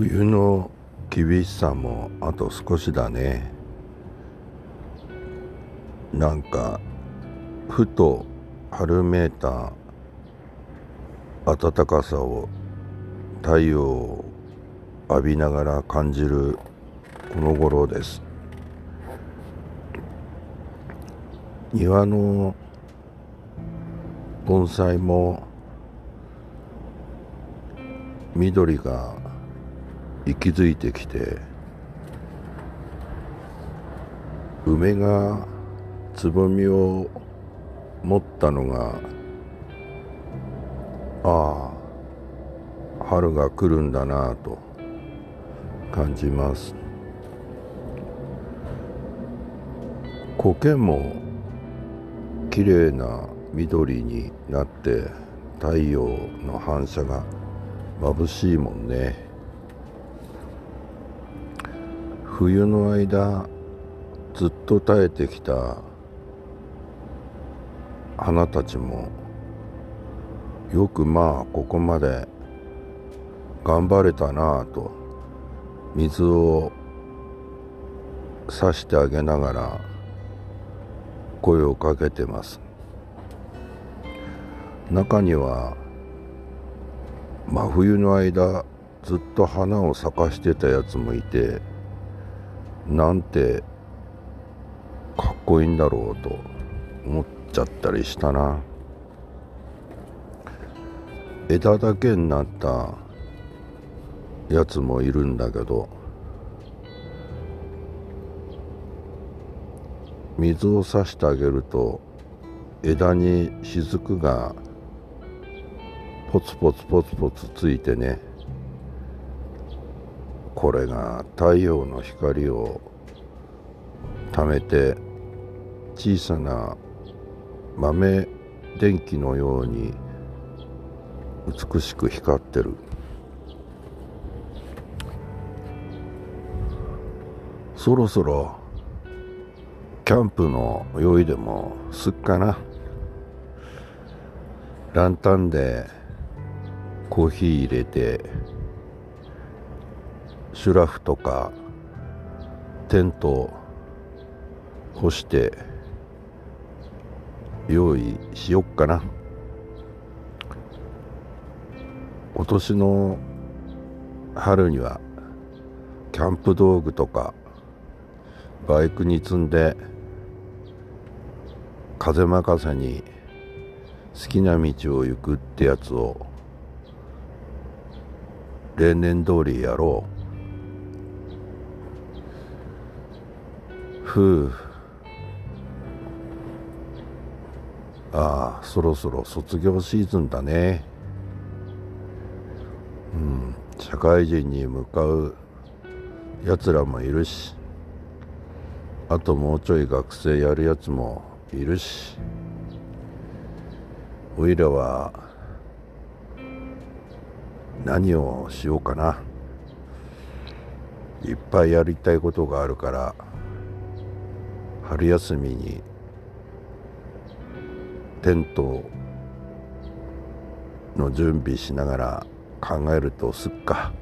冬の厳しさもあと少しだね。なんかふと春めいた暖かさを太陽を浴びながら感じるこの頃です。庭の盆栽も緑が息づいてきて梅がつぼみを持ったのがああ春が来るんだなと感じます。苔も綺麗な緑になって太陽の反射が眩しいもんね。冬の間ずっと耐えてきた花たちもよくまあここまで頑張れたなぁと水をさしてあげながら声をかけてます。中には真冬の間ずっと花を咲かしてたやつもいてなんてかっこいいんだろうと思っちゃったりしたな。枝だけになったやつもいるんだけど水をさしてあげると枝に雫がポツポツポツポツついてねこれが太陽の光をためて小さな豆電気のように美しく光ってる。そろそろキャンプの用意でもすっかな。ランタンでコーヒー入れてシュラフとかテント干して用意しよっかな。今年の春にはキャンプ道具とかバイクに積んで風任せに好きな道を行くってやつを例年通りやろう。ふう。ああそろそろ卒業シーズンだね。うん社会人に向かうやつらもいるしあともうちょい学生やるやつもいるしおいらは何をしようかな。いっぱいやりたいことがあるから春休みにテントの準備しながら考えるとすっか。